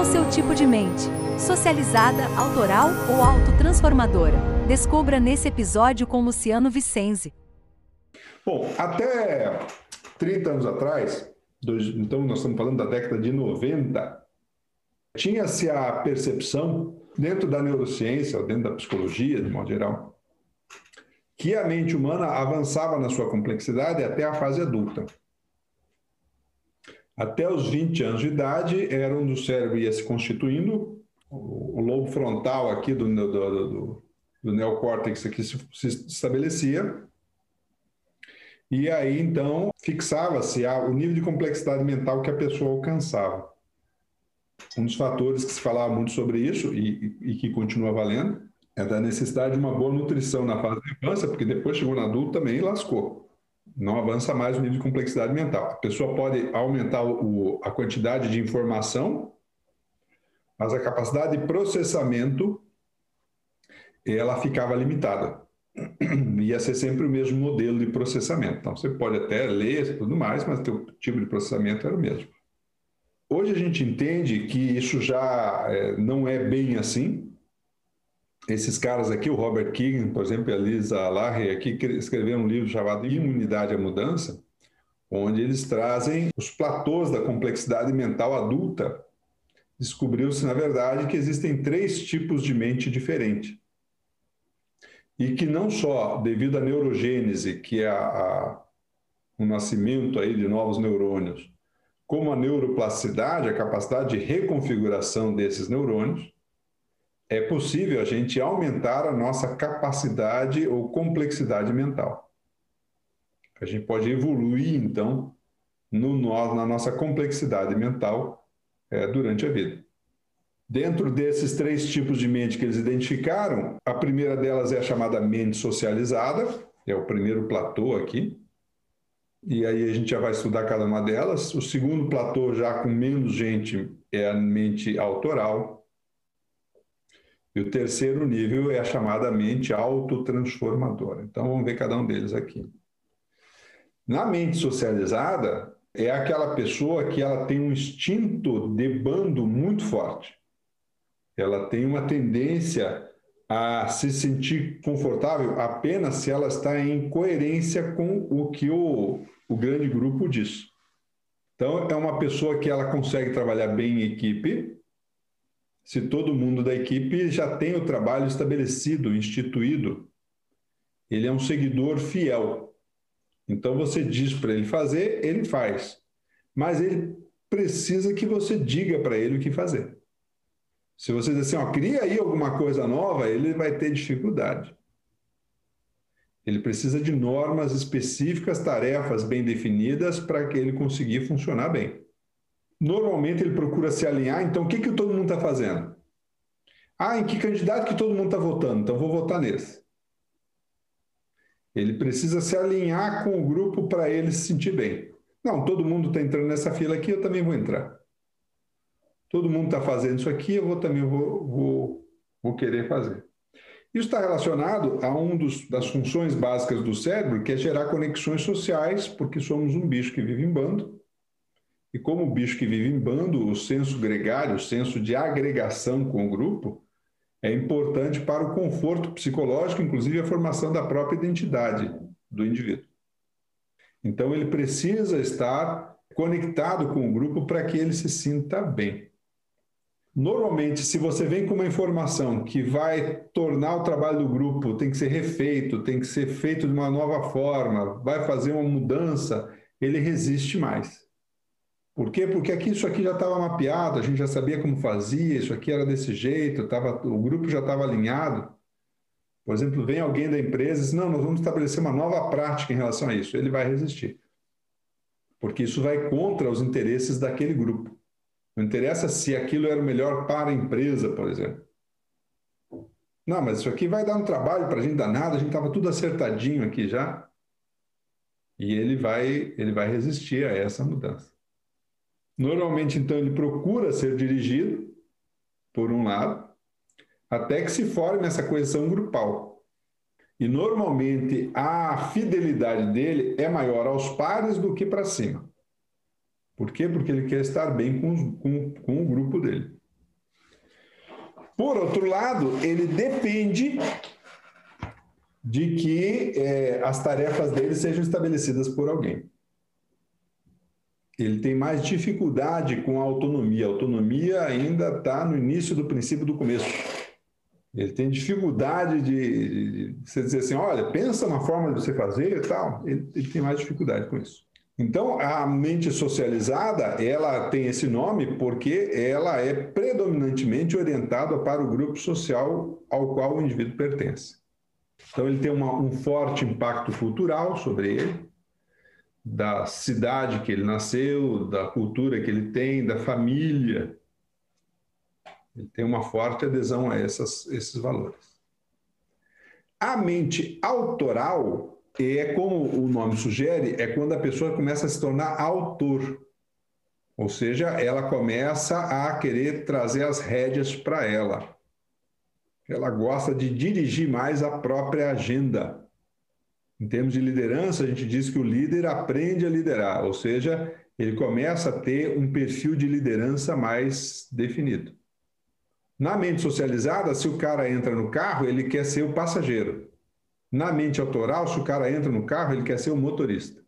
é o seu tipo de mente? Socializada, autoral ou autotransformadora? Descubra nesse episódio com Luciano Vicenzi. Bom, até 30 anos atrás, então nós estamos falando da década de 90, tinha-se a percepção, dentro da neurociência, dentro da psicologia, de modo geral, que a mente humana avançava na sua complexidade até a fase adulta. Até os 20 anos de idade, era onde o cérebro ia se constituindo, o, lobo frontal aqui do, do, do, do neocórtex aqui se, se estabelecia, e aí então fixava-se o nível de complexidade mental que a pessoa alcançava. Um dos fatores que se falava muito sobre isso e, e que continua valendo é da necessidade de uma boa nutrição na fase da infância, porque depois chegou na adulto também e lascou não avança mais o nível de complexidade mental. A pessoa pode aumentar o, a quantidade de informação, mas a capacidade de processamento ela ficava limitada. Ia ser sempre o mesmo modelo de processamento. Então, você pode até ler e tudo mais, mas o tipo de processamento era o mesmo. Hoje a gente entende que isso já é, não é bem assim, esses caras aqui, o Robert Keegan, por exemplo, e a Lisa Larry aqui, escreveram um livro chamado Imunidade à Mudança, onde eles trazem os platôs da complexidade mental adulta. Descobriu-se, na verdade, que existem três tipos de mente diferente. E que não só devido à neurogênese, que é a, a, o nascimento aí de novos neurônios, como a neuroplasticidade, a capacidade de reconfiguração desses neurônios, é possível a gente aumentar a nossa capacidade ou complexidade mental. A gente pode evoluir, então, no, na nossa complexidade mental é, durante a vida. Dentro desses três tipos de mente que eles identificaram, a primeira delas é a chamada mente socializada, é o primeiro platô aqui. E aí a gente já vai estudar cada uma delas. O segundo platô, já com menos gente, é a mente autoral. E o terceiro nível é a chamada mente autotransformadora. Então vamos ver cada um deles aqui. Na mente socializada, é aquela pessoa que ela tem um instinto de bando muito forte. Ela tem uma tendência a se sentir confortável apenas se ela está em coerência com o que o, o grande grupo diz. Então, é uma pessoa que ela consegue trabalhar bem em equipe, se todo mundo da equipe já tem o trabalho estabelecido, instituído. Ele é um seguidor fiel. Então você diz para ele fazer, ele faz. Mas ele precisa que você diga para ele o que fazer. Se você diz assim, ó, cria aí alguma coisa nova, ele vai ter dificuldade. Ele precisa de normas específicas, tarefas bem definidas para que ele conseguir funcionar bem. Normalmente ele procura se alinhar, então o que, que todo mundo está fazendo? Ah, em que candidato que todo mundo está votando? Então vou votar nesse. Ele precisa se alinhar com o grupo para ele se sentir bem. Não, todo mundo está entrando nessa fila aqui, eu também vou entrar. Todo mundo está fazendo isso aqui, eu vou também vou, vou, vou querer fazer. Isso está relacionado a uma das funções básicas do cérebro, que é gerar conexões sociais, porque somos um bicho que vive em bando. E como o bicho que vive em bando, o senso gregário, o senso de agregação com o grupo, é importante para o conforto psicológico, inclusive a formação da própria identidade do indivíduo. Então, ele precisa estar conectado com o grupo para que ele se sinta bem. Normalmente, se você vem com uma informação que vai tornar o trabalho do grupo, tem que ser refeito, tem que ser feito de uma nova forma, vai fazer uma mudança, ele resiste mais. Por quê? Porque aqui isso aqui já estava mapeado, a gente já sabia como fazia, isso aqui era desse jeito, tava, o grupo já estava alinhado. Por exemplo, vem alguém da empresa e diz, não, nós vamos estabelecer uma nova prática em relação a isso. Ele vai resistir. Porque isso vai contra os interesses daquele grupo. Não interessa se aquilo era o melhor para a empresa, por exemplo. Não, mas isso aqui vai dar um trabalho para a gente danado, a gente estava tudo acertadinho aqui já. E ele vai, ele vai resistir a essa mudança. Normalmente, então, ele procura ser dirigido, por um lado, até que se forme essa coesão grupal. E normalmente a fidelidade dele é maior aos pares do que para cima. Por quê? Porque ele quer estar bem com, com, com o grupo dele. Por outro lado, ele depende de que é, as tarefas dele sejam estabelecidas por alguém. Ele tem mais dificuldade com a autonomia. A autonomia ainda está no início do princípio do começo. Ele tem dificuldade de, de, você dizer assim, olha, pensa na forma de você fazer e tal. Ele, ele tem mais dificuldade com isso. Então, a mente socializada, ela tem esse nome porque ela é predominantemente orientada para o grupo social ao qual o indivíduo pertence. Então, ele tem uma, um forte impacto cultural sobre ele, da cidade que ele nasceu, da cultura que ele tem, da família. Ele tem uma forte adesão a essas, esses valores. A mente autoral é como o nome sugere, é quando a pessoa começa a se tornar autor. Ou seja, ela começa a querer trazer as rédeas para ela. Ela gosta de dirigir mais a própria agenda. Em termos de liderança, a gente diz que o líder aprende a liderar, ou seja, ele começa a ter um perfil de liderança mais definido. Na mente socializada, se o cara entra no carro, ele quer ser o passageiro. Na mente autoral, se o cara entra no carro, ele quer ser o motorista.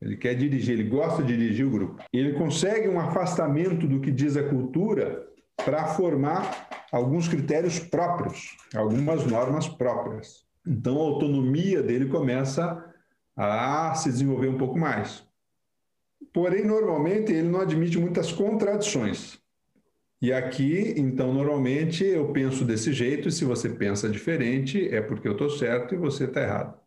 Ele quer dirigir, ele gosta de dirigir o grupo. Ele consegue um afastamento do que diz a cultura para formar alguns critérios próprios, algumas normas próprias. Então a autonomia dele começa a se desenvolver um pouco mais. Porém, normalmente ele não admite muitas contradições. E aqui, então, normalmente eu penso desse jeito, e se você pensa diferente, é porque eu estou certo e você está errado.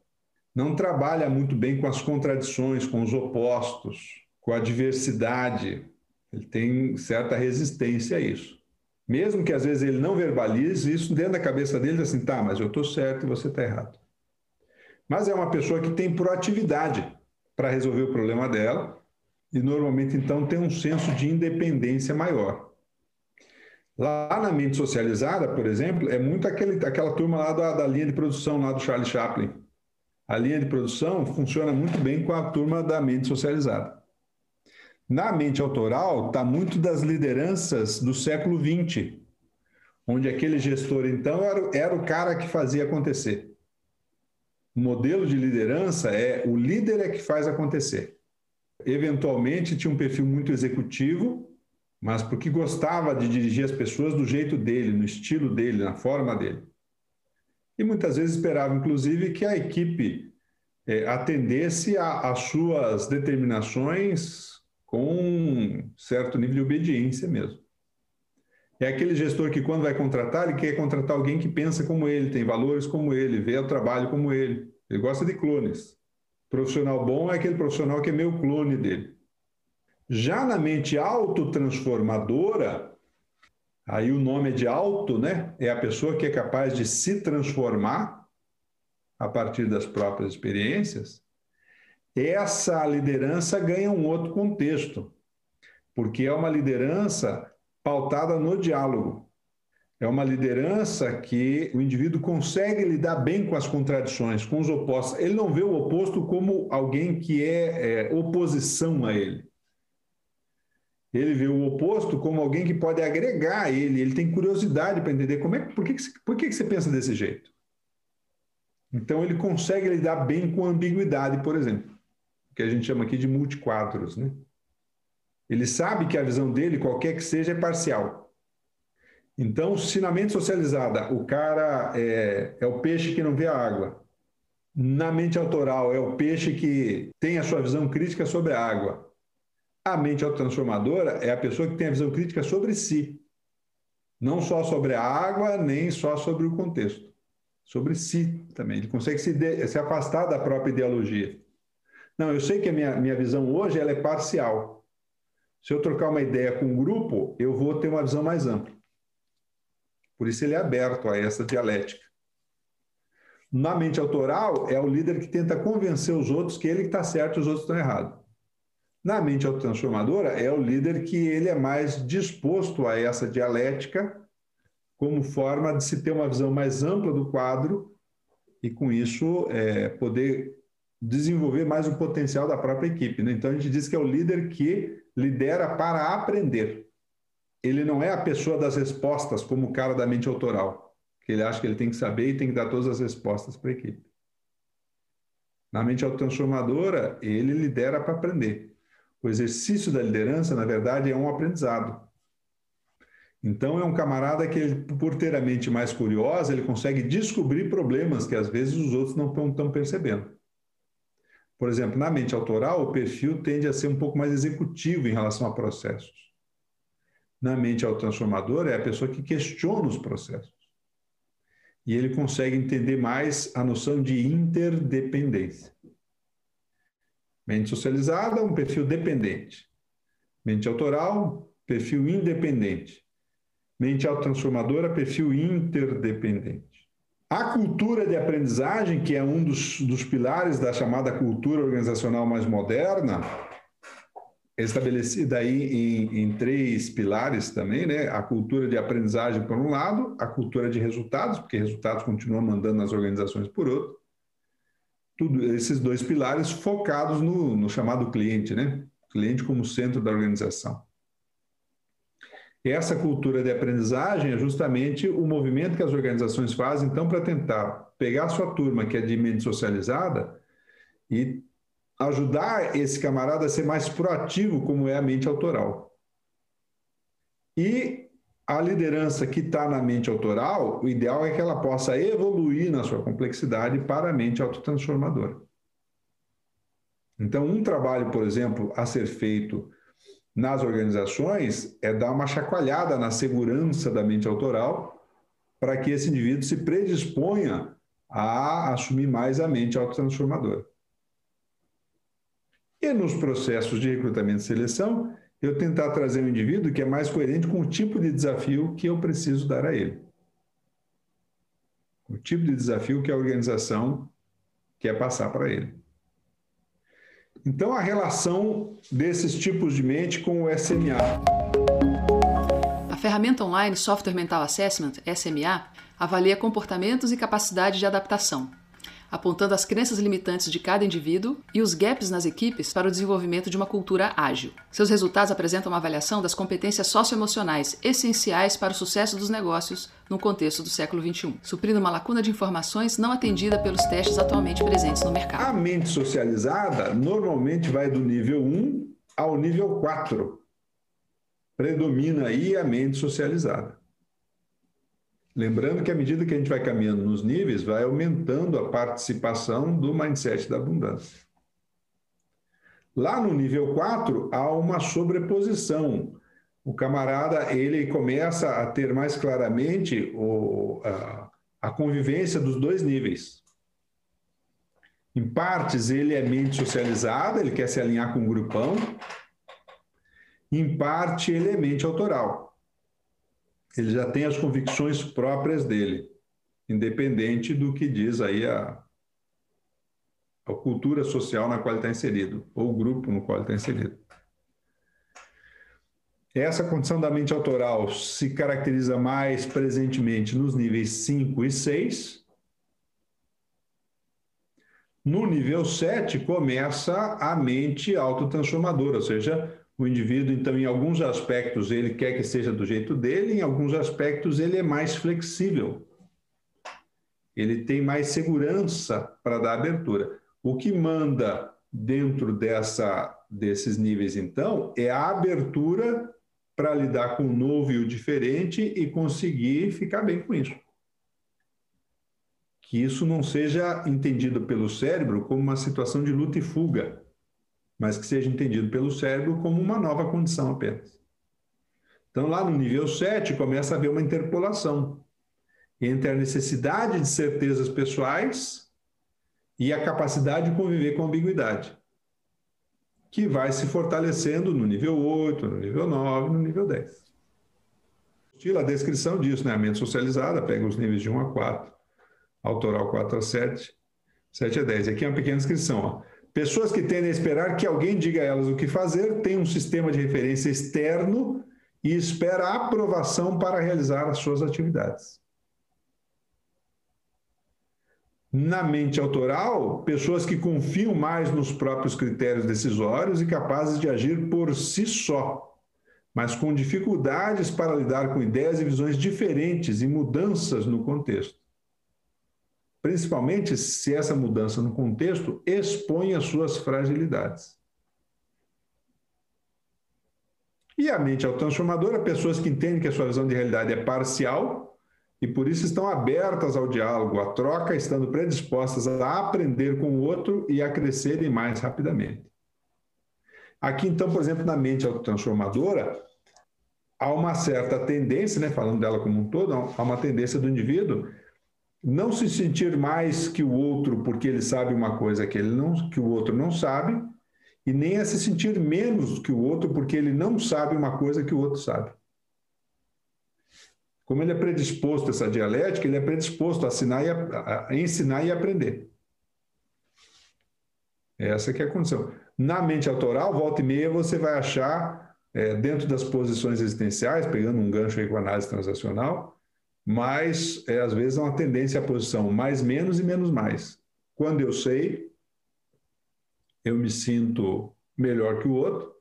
Não trabalha muito bem com as contradições, com os opostos, com a diversidade. Ele tem certa resistência a isso. Mesmo que às vezes ele não verbalize isso dentro da cabeça dele, assim, tá, mas eu estou certo e você está errado. Mas é uma pessoa que tem proatividade para resolver o problema dela e normalmente então tem um senso de independência maior. Lá na mente socializada, por exemplo, é muito aquele, aquela turma lá da, da linha de produção lá do Charlie Chaplin. A linha de produção funciona muito bem com a turma da mente socializada. Na mente autoral está muito das lideranças do século XX, onde aquele gestor, então, era, era o cara que fazia acontecer. O modelo de liderança é o líder é que faz acontecer. Eventualmente tinha um perfil muito executivo, mas porque gostava de dirigir as pessoas do jeito dele, no estilo dele, na forma dele. E muitas vezes esperava, inclusive, que a equipe é, atendesse às suas determinações com um certo nível de obediência mesmo. É aquele gestor que, quando vai contratar, ele quer contratar alguém que pensa como ele, tem valores como ele, vê o trabalho como ele. Ele gosta de clones. Profissional bom é aquele profissional que é meio clone dele. Já na mente autotransformadora, aí o nome é de auto, né? É a pessoa que é capaz de se transformar a partir das próprias experiências essa liderança ganha um outro contexto, porque é uma liderança pautada no diálogo. É uma liderança que o indivíduo consegue lidar bem com as contradições, com os opostos. Ele não vê o oposto como alguém que é, é oposição a ele. Ele vê o oposto como alguém que pode agregar a ele. Ele tem curiosidade para entender como é, por que, por que, que você pensa desse jeito. Então ele consegue lidar bem com ambiguidade, por exemplo que a gente chama aqui de multiquadros, né? Ele sabe que a visão dele, qualquer que seja, é parcial. Então, se na mente socializada o cara é, é o peixe que não vê a água, na mente autoral é o peixe que tem a sua visão crítica sobre a água. A mente autotransformadora é a pessoa que tem a visão crítica sobre si. Não só sobre a água, nem só sobre o contexto. Sobre si também. Ele consegue se, de, se afastar da própria ideologia. Não, eu sei que a minha, minha visão hoje ela é parcial. Se eu trocar uma ideia com um grupo, eu vou ter uma visão mais ampla. Por isso ele é aberto a essa dialética. Na mente autoral, é o líder que tenta convencer os outros que ele está certo e os outros estão errados. Na mente autotransformadora, é o líder que ele é mais disposto a essa dialética como forma de se ter uma visão mais ampla do quadro e, com isso, é, poder desenvolver mais o potencial da própria equipe. Né? Então, a gente diz que é o líder que lidera para aprender. ele não é a pessoa das respostas, como o cara da mente autoral, que ele acha que ele tem que saber e tem que dar todas as respostas para a equipe. Na mente autotransformadora, ele lidera para aprender. O exercício da liderança, na verdade, é um aprendizado. Então, é um camarada que, por ter a mente mais curiosa, ele consegue descobrir problemas que às vezes os outros não estão percebendo. Por exemplo, na mente autoral, o perfil tende a ser um pouco mais executivo em relação a processos. Na mente autotransformadora, é a pessoa que questiona os processos. E ele consegue entender mais a noção de interdependência. Mente socializada, um perfil dependente. Mente autoral, perfil independente. Mente autotransformadora, perfil interdependente. A cultura de aprendizagem, que é um dos, dos pilares da chamada cultura organizacional mais moderna, estabelecida aí em, em, três pilares também, né? A cultura de aprendizagem por um lado, a cultura de resultados, porque resultados continuam mandando nas organizações por outro. Tudo esses dois pilares focados no, no chamado cliente, né? Cliente como centro da organização. Essa cultura de aprendizagem é justamente o movimento que as organizações fazem, então, para tentar pegar a sua turma, que é de mente socializada, e ajudar esse camarada a ser mais proativo, como é a mente autoral. E a liderança que está na mente autoral, o ideal é que ela possa evoluir na sua complexidade para a mente autotransformadora. Então, um trabalho, por exemplo, a ser feito nas organizações é dar uma chacoalhada na segurança da mente autoral para que esse indivíduo se predisponha a assumir mais a mente autotransformadora. E nos processos de recrutamento e seleção, eu tentar trazer um indivíduo que é mais coerente com o tipo de desafio que eu preciso dar a ele. O tipo de desafio que a organização quer passar para ele. Então, a relação desses tipos de mente com o SMA. A ferramenta online Software Mental Assessment, SMA, avalia comportamentos e capacidade de adaptação, apontando as crenças limitantes de cada indivíduo e os gaps nas equipes para o desenvolvimento de uma cultura ágil. Seus resultados apresentam uma avaliação das competências socioemocionais essenciais para o sucesso dos negócios no contexto do século XXI, suprindo uma lacuna de informações não atendida pelos testes atualmente presentes no mercado. A mente socializada normalmente vai do nível 1 ao nível 4. Predomina aí a mente socializada. Lembrando que à medida que a gente vai caminhando nos níveis, vai aumentando a participação do mindset da abundância. Lá no nível 4, há uma sobreposição. O camarada, ele começa a ter mais claramente o, a, a convivência dos dois níveis. Em partes, ele é mente socializada, ele quer se alinhar com o grupão. Em parte, ele é mente autoral ele já tem as convicções próprias dele, independente do que diz aí a, a cultura social na qual ele está inserido, ou o grupo no qual ele está inserido. Essa condição da mente autoral se caracteriza mais presentemente nos níveis 5 e 6. No nível 7 começa a mente autotransformadora, ou seja, o indivíduo, então, em alguns aspectos, ele quer que seja do jeito dele, em alguns aspectos, ele é mais flexível. Ele tem mais segurança para dar abertura. O que manda dentro dessa, desses níveis, então, é a abertura para lidar com o novo e o diferente e conseguir ficar bem com isso. Que isso não seja entendido pelo cérebro como uma situação de luta e fuga mas que seja entendido pelo cérebro como uma nova condição apenas. Então, lá no nível 7, começa a haver uma interpolação entre a necessidade de certezas pessoais e a capacidade de conviver com ambiguidade, que vai se fortalecendo no nível 8, no nível 9, no nível 10. A descrição disso, né? A mente socializada pega os níveis de 1 a 4, autoral 4 a 7, 7 a 10. Aqui é uma pequena descrição. Ó. Pessoas que tendem a esperar que alguém diga a elas o que fazer, têm um sistema de referência externo e espera aprovação para realizar as suas atividades. Na mente autoral, pessoas que confiam mais nos próprios critérios decisórios e capazes de agir por si só, mas com dificuldades para lidar com ideias e visões diferentes e mudanças no contexto. Principalmente se essa mudança no contexto expõe as suas fragilidades. E a mente autotransformadora, pessoas que entendem que a sua visão de realidade é parcial e por isso estão abertas ao diálogo, à troca, estando predispostas a aprender com o outro e a crescerem mais rapidamente. Aqui, então, por exemplo, na mente autotransformadora, há uma certa tendência, né, falando dela como um todo, há uma tendência do indivíduo não se sentir mais que o outro porque ele sabe uma coisa que, ele não, que o outro não sabe, e nem a se sentir menos que o outro porque ele não sabe uma coisa que o outro sabe. Como ele é predisposto a essa dialética, ele é predisposto a, e a, a ensinar e aprender. Essa que é a condição. Na mente autoral, volta e meia, você vai achar, é, dentro das posições existenciais, pegando um gancho aí com a análise transacional, mas é, às vezes é uma tendência à posição mais menos e menos mais. Quando eu sei, eu me sinto melhor que o outro.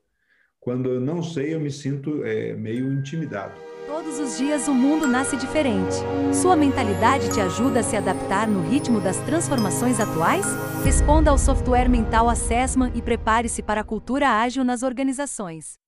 Quando eu não sei, eu me sinto é, meio intimidado. Todos os dias o mundo nasce diferente. Sua mentalidade te ajuda a se adaptar no ritmo das transformações atuais? Responda ao software Mental Assessment e prepare-se para a cultura ágil nas organizações.